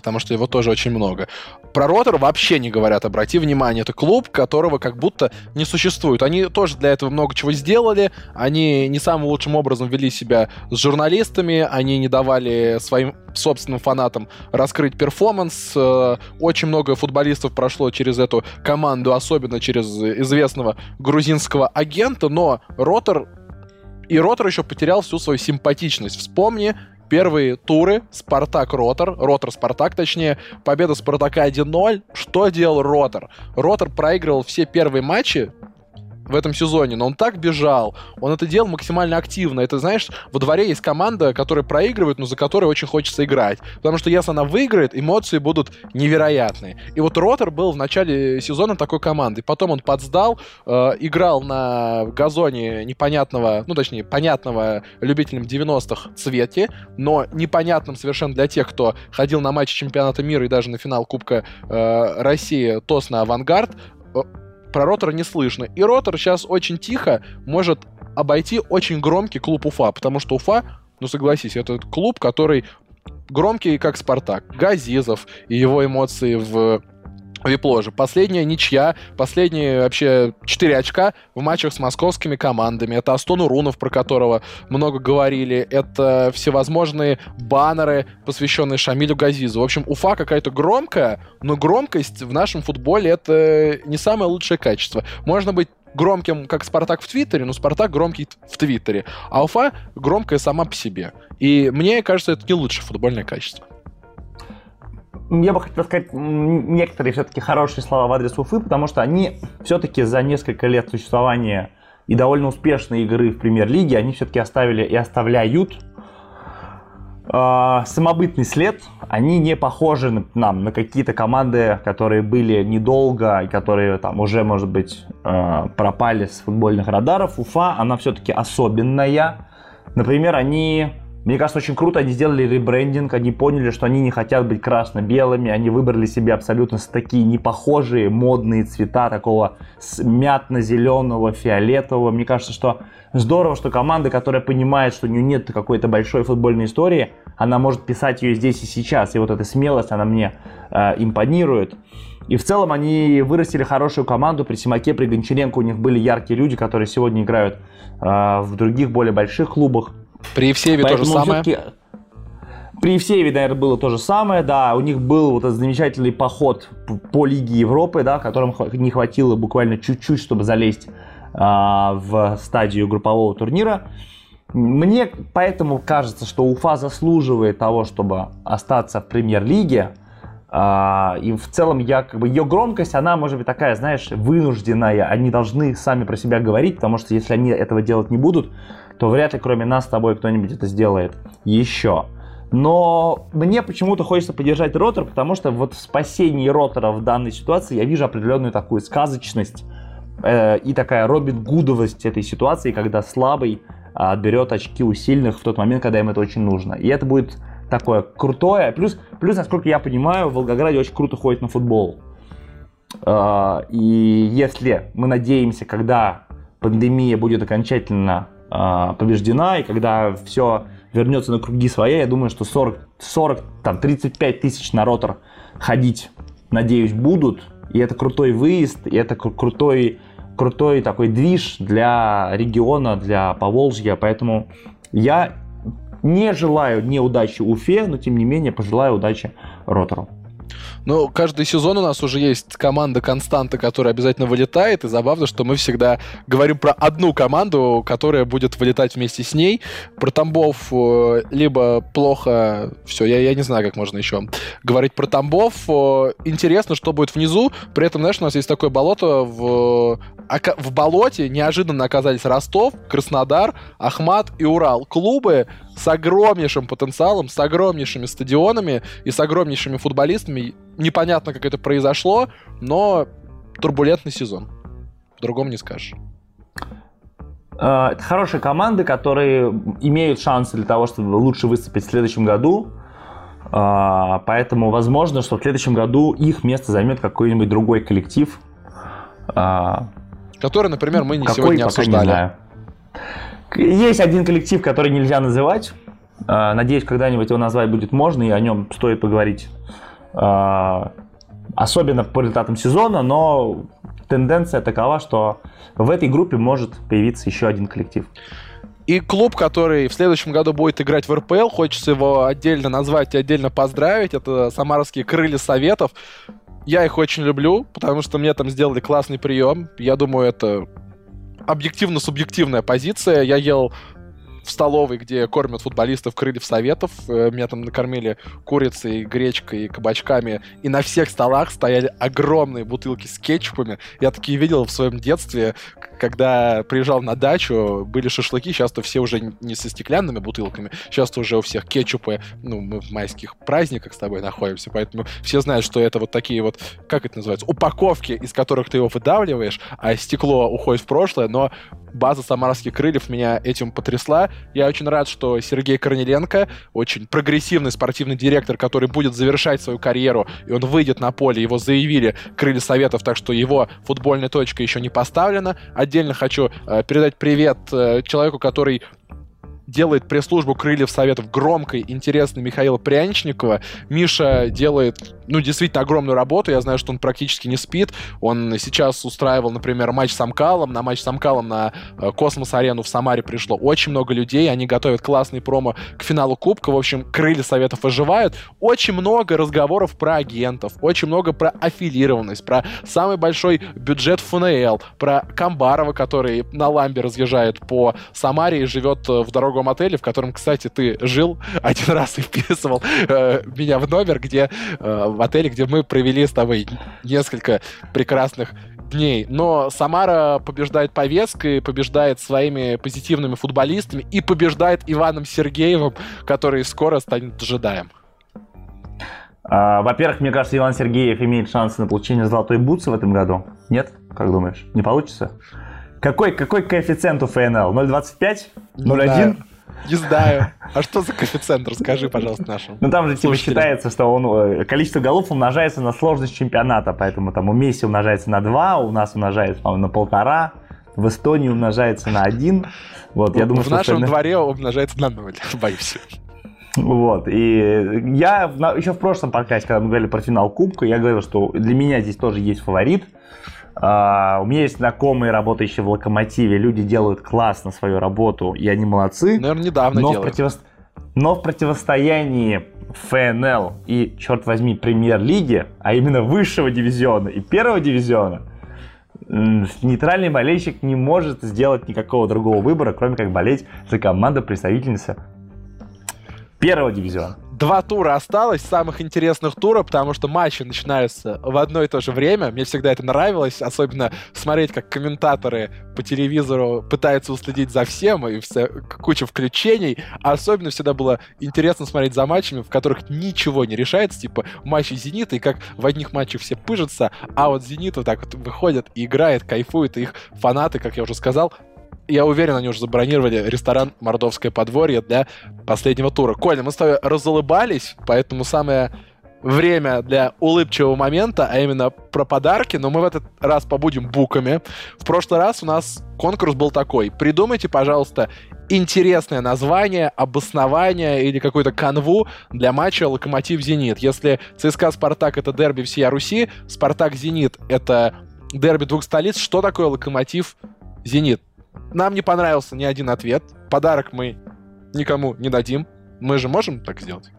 потому что его тоже очень много. Про Ротор вообще не говорят, обрати внимание, это клуб, которого как будто не существует. Они тоже для этого много чего сделали, они не самым лучшим образом вели себя с журналистами, они не давали своим собственным фанатам раскрыть перформанс. Э, очень много футболистов прошло через эту команду, особенно через известного грузинского агента, но Ротор и Ротор еще потерял всю свою симпатичность. Вспомни Первые туры Спартак-Ротор, Ротор-Спартак точнее, победа Спартака 1-0. Что делал Ротор? Ротор проигрывал все первые матчи в этом сезоне, но он так бежал, он это делал максимально активно. Это, знаешь, во дворе есть команда, которая проигрывает, но за которой очень хочется играть. Потому что если она выиграет, эмоции будут невероятные. И вот Ротор был в начале сезона такой командой. Потом он подсдал, э, играл на газоне непонятного, ну, точнее, понятного любителям 90-х цвете, но непонятным совершенно для тех, кто ходил на матчи чемпионата мира и даже на финал Кубка э, России ТОС на «Авангард», про Ротор не слышно. И Ротор сейчас очень тихо может обойти очень громкий клуб Уфа, потому что Уфа, ну согласись, это клуб, который громкий, как Спартак. Газизов и его эмоции в Випложе. Последняя ничья, последние вообще 4 очка в матчах с московскими командами. Это Астон Урунов, про которого много говорили. Это всевозможные баннеры, посвященные Шамилю Газизу. В общем, Уфа какая-то громкая, но громкость в нашем футболе это не самое лучшее качество. Можно быть громким, как Спартак в Твиттере, но Спартак громкий в Твиттере. А Уфа громкая сама по себе. И мне кажется, это не лучшее футбольное качество я бы хотел сказать некоторые все-таки хорошие слова в адрес Уфы, потому что они все-таки за несколько лет существования и довольно успешной игры в премьер-лиге, они все-таки оставили и оставляют э, самобытный след. Они не похожи на, нам на какие-то команды, которые были недолго и которые там уже, может быть, э, пропали с футбольных радаров. Уфа, она все-таки особенная. Например, они мне кажется, очень круто они сделали ребрендинг, они поняли, что они не хотят быть красно-белыми, они выбрали себе абсолютно такие непохожие модные цвета, такого мятно-зеленого, фиолетового. Мне кажется, что здорово, что команда, которая понимает, что у нее нет какой-то большой футбольной истории, она может писать ее здесь и сейчас, и вот эта смелость, она мне э, импонирует. И в целом они вырастили хорошую команду. При Симаке, при Гончаренко у них были яркие люди, которые сегодня играют э, в других более больших клубах. При Евсееве то же самое. При Евсееве, наверное, было то же самое, да, у них был вот этот замечательный поход по Лиге Европы, да, которым не хватило буквально чуть-чуть, чтобы залезть а, в стадию группового турнира. Мне поэтому кажется, что Уфа заслуживает того, чтобы остаться в премьер-лиге. А, и в целом я как бы ее громкость, она может быть такая, знаешь, вынужденная. Они должны сами про себя говорить, потому что если они этого делать не будут, то вряд ли кроме нас с тобой кто-нибудь это сделает еще. Но мне почему-то хочется поддержать ротор, потому что вот в спасении ротора в данной ситуации я вижу определенную такую сказочность э, и такая Робин Гудовость этой ситуации, когда слабый э, отберет очки у сильных в тот момент, когда им это очень нужно. И это будет такое крутое. Плюс, плюс насколько я понимаю, в Волгограде очень круто ходит на футбол. Э, и если мы надеемся, когда пандемия будет окончательно а, побеждена, и когда все вернется на круги своя, я думаю, что 40, 40 там, 35 тысяч на ротор ходить, надеюсь, будут. И это крутой выезд, и это крутой, крутой такой движ для региона, для Поволжья. Поэтому я не желаю неудачи Уфе, но тем не менее пожелаю удачи ротору. Ну, каждый сезон у нас уже есть команда Константа, которая обязательно вылетает, и забавно, что мы всегда говорим про одну команду, которая будет вылетать вместе с ней. Про Тамбов э, либо плохо... Все, я, я не знаю, как можно еще говорить про Тамбов. Э, интересно, что будет внизу. При этом, знаешь, у нас есть такое болото в в болоте неожиданно оказались Ростов, Краснодар, Ахмат и Урал. Клубы с огромнейшим потенциалом, с огромнейшими стадионами и с огромнейшими футболистами. Непонятно, как это произошло, но турбулентный сезон. По-другому не скажешь. э, это хорошие команды, которые имеют шансы для того, чтобы лучше выступить в следующем году. Э, поэтому возможно, что в следующем году их место займет какой-нибудь другой коллектив. Э, который, например, мы не какой, сегодня обсуждали. Не знаю. Есть один коллектив, который нельзя называть. Надеюсь, когда-нибудь его назвать будет можно, и о нем стоит поговорить. Э, особенно по результатам сезона, но тенденция такова, что в этой группе может появиться еще один коллектив. И клуб, который в следующем году будет играть в РПЛ, хочется его отдельно назвать и отдельно поздравить. Это самарские крылья Советов. Я их очень люблю, потому что мне там сделали классный прием. Я думаю, это объективно-субъективная позиция. Я ел в столовой, где кормят футболистов крыльев советов. Э, меня там накормили курицей, гречкой, кабачками. И на всех столах стояли огромные бутылки с кетчупами. Я такие видел в своем детстве, когда приезжал на дачу, были шашлыки. Сейчас-то все уже не со стеклянными бутылками. Сейчас-то уже у всех кетчупы. Ну, мы в майских праздниках с тобой находимся, поэтому все знают, что это вот такие вот, как это называется, упаковки, из которых ты его выдавливаешь, а стекло уходит в прошлое, но база самарских крыльев меня этим потрясла. Я очень рад, что Сергей Корнеленко, очень прогрессивный спортивный директор, который будет завершать свою карьеру, и он выйдет на поле, его заявили крылья советов, так что его футбольная точка еще не поставлена. Отдельно хочу э, передать привет э, человеку, который делает пресс-службу Крыльев Советов громкой, интересной Михаила Пряничникова. Миша делает, ну, действительно огромную работу. Я знаю, что он практически не спит. Он сейчас устраивал, например, матч с Амкалом. На матч с Амкалом на э, Космос-арену в Самаре пришло очень много людей. Они готовят классный промо к финалу Кубка. В общем, Крылья Советов оживают. Очень много разговоров про агентов, очень много про аффилированность, про самый большой бюджет ФНЛ, про Камбарова, который на ламбе разъезжает по Самаре и живет э, в дорогу другом отеле, в котором, кстати, ты жил один раз и вписывал э, меня в номер, где э, в отеле, где мы провели с тобой несколько прекрасных дней. Но Самара побеждает повесткой, побеждает своими позитивными футболистами и побеждает Иваном Сергеевым, который скоро станет джедаем. А, во-первых, мне кажется, Иван Сергеев имеет шанс на получение золотой бутсы в этом году. Нет? Как думаешь? Не получится? Какой, какой коэффициент у ФНЛ? 0,25? 0,1? Не знаю. А что за коэффициент? Расскажи, пожалуйста, нашим. Ну там же типа считается, что он, э, количество голов умножается на сложность чемпионата, поэтому там у Месси умножается на 2, у нас умножается, по-моему, на полтора, в Эстонии умножается на 1. Вот, я думаю, в нашем остальных... дворе умножается на 0, боюсь. Вот, и я еще в прошлом подкасте, когда мы говорили про финал Кубка, я говорил, что для меня здесь тоже есть фаворит – Uh, у меня есть знакомые, работающие в Локомотиве. Люди делают классно свою работу, и они молодцы. Наверное, недавно но делают. В противос... Но в противостоянии ФНЛ и, черт возьми, премьер-лиги, а именно высшего дивизиона и первого дивизиона, нейтральный болельщик не может сделать никакого другого выбора, кроме как болеть за команду представительницы первого дивизиона два тура осталось, самых интересных тура, потому что матчи начинаются в одно и то же время. Мне всегда это нравилось, особенно смотреть, как комментаторы по телевизору пытаются уследить за всем, и все, куча включений. Особенно всегда было интересно смотреть за матчами, в которых ничего не решается, типа матчи «Зенита», и как в одних матчах все пыжатся, а вот «Зенит» вот так вот выходит и играет, кайфует, и их фанаты, как я уже сказал, я уверен, они уже забронировали ресторан «Мордовское подворье» для последнего тура. Коля, мы с тобой разулыбались, поэтому самое время для улыбчивого момента, а именно про подарки, но мы в этот раз побудем буками. В прошлый раз у нас конкурс был такой. Придумайте, пожалуйста, интересное название, обоснование или какую-то канву для матча «Локомотив-Зенит». Если ЦСКА «Спартак» — это дерби всея Руси, «Спартак-Зенит» — это дерби двух столиц, что такое «Локомотив-Зенит»? Нам не понравился ни один ответ. Подарок мы никому не дадим. Мы же можем так сделать?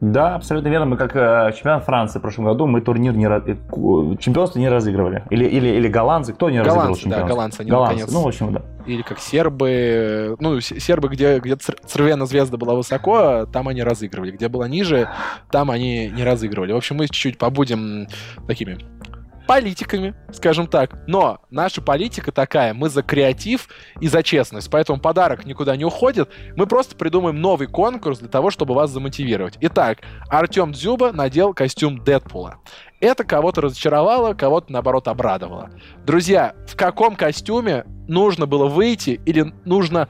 Да, абсолютно верно. Мы как э, чемпионат Франции в прошлом году, мы турнир не э, чемпионство не разыгрывали. Или, или, или голландцы, кто не голландцы, разыгрывал чемпионство? Да, голландцы, они голландцы. наконец. Ну, в общем, да. Или как сербы, ну, сербы, где, где Цервена звезда была высоко, там они разыгрывали. Где была ниже, там они не разыгрывали. В общем, мы чуть-чуть побудем такими политиками, скажем так. Но наша политика такая, мы за креатив и за честность, поэтому подарок никуда не уходит. Мы просто придумаем новый конкурс для того, чтобы вас замотивировать. Итак, Артем Дзюба надел костюм Дэдпула. Это кого-то разочаровало, кого-то, наоборот, обрадовало. Друзья, в каком костюме нужно было выйти или нужно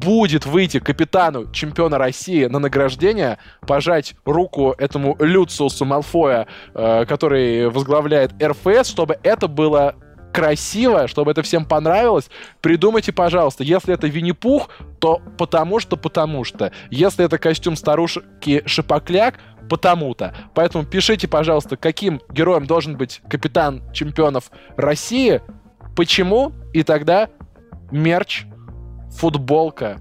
будет выйти капитану чемпиона России на награждение, пожать руку этому Люциусу Малфоя, э, который возглавляет РФС, чтобы это было красиво, чтобы это всем понравилось, придумайте, пожалуйста, если это Винни-Пух, то потому что, потому что. Если это костюм старушки Шипокляк, потому-то. Поэтому пишите, пожалуйста, каким героем должен быть капитан чемпионов России, почему, и тогда мерч футболка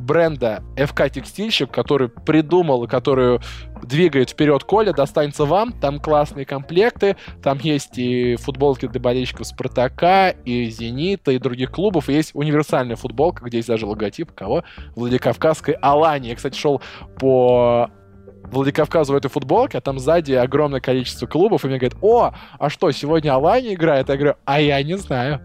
бренда FK Текстильщик, который придумал и которую двигает вперед Коля, достанется вам. Там классные комплекты, там есть и футболки для болельщиков Спартака, и Зенита, и других клубов. И есть универсальная футболка, где есть даже логотип кого? Владикавказской Алании. Я, кстати, шел по Владикавказу в этой футболке, а там сзади огромное количество клубов, и мне говорят, о, а что, сегодня Алания играет? Я говорю, а я не знаю.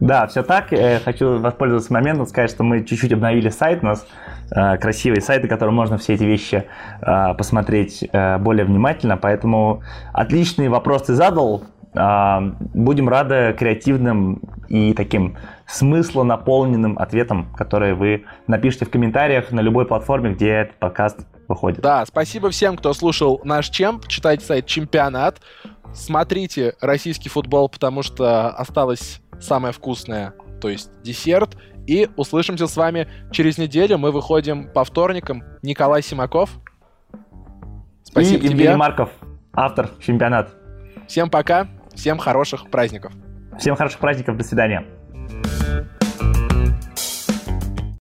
Да, все так. Я хочу воспользоваться моментом, сказать, что мы чуть-чуть обновили сайт у нас. Э, красивый сайт, на котором можно все эти вещи э, посмотреть э, более внимательно. Поэтому отличный вопрос ты задал. Будем рады креативным и таким смысло наполненным ответом, которые вы напишите в комментариях на любой платформе, где этот подкаст выходит. Да, спасибо всем, кто слушал наш чемп. Читайте сайт Чемпионат. Смотрите российский футбол, потому что осталось самое вкусное, то есть десерт. И услышимся с вами через неделю. Мы выходим по вторникам. Николай Симаков. Спасибо и тебе. Евгений Марков, автор чемпионат. Всем пока, всем хороших праздников. Всем хороших праздников, до свидания.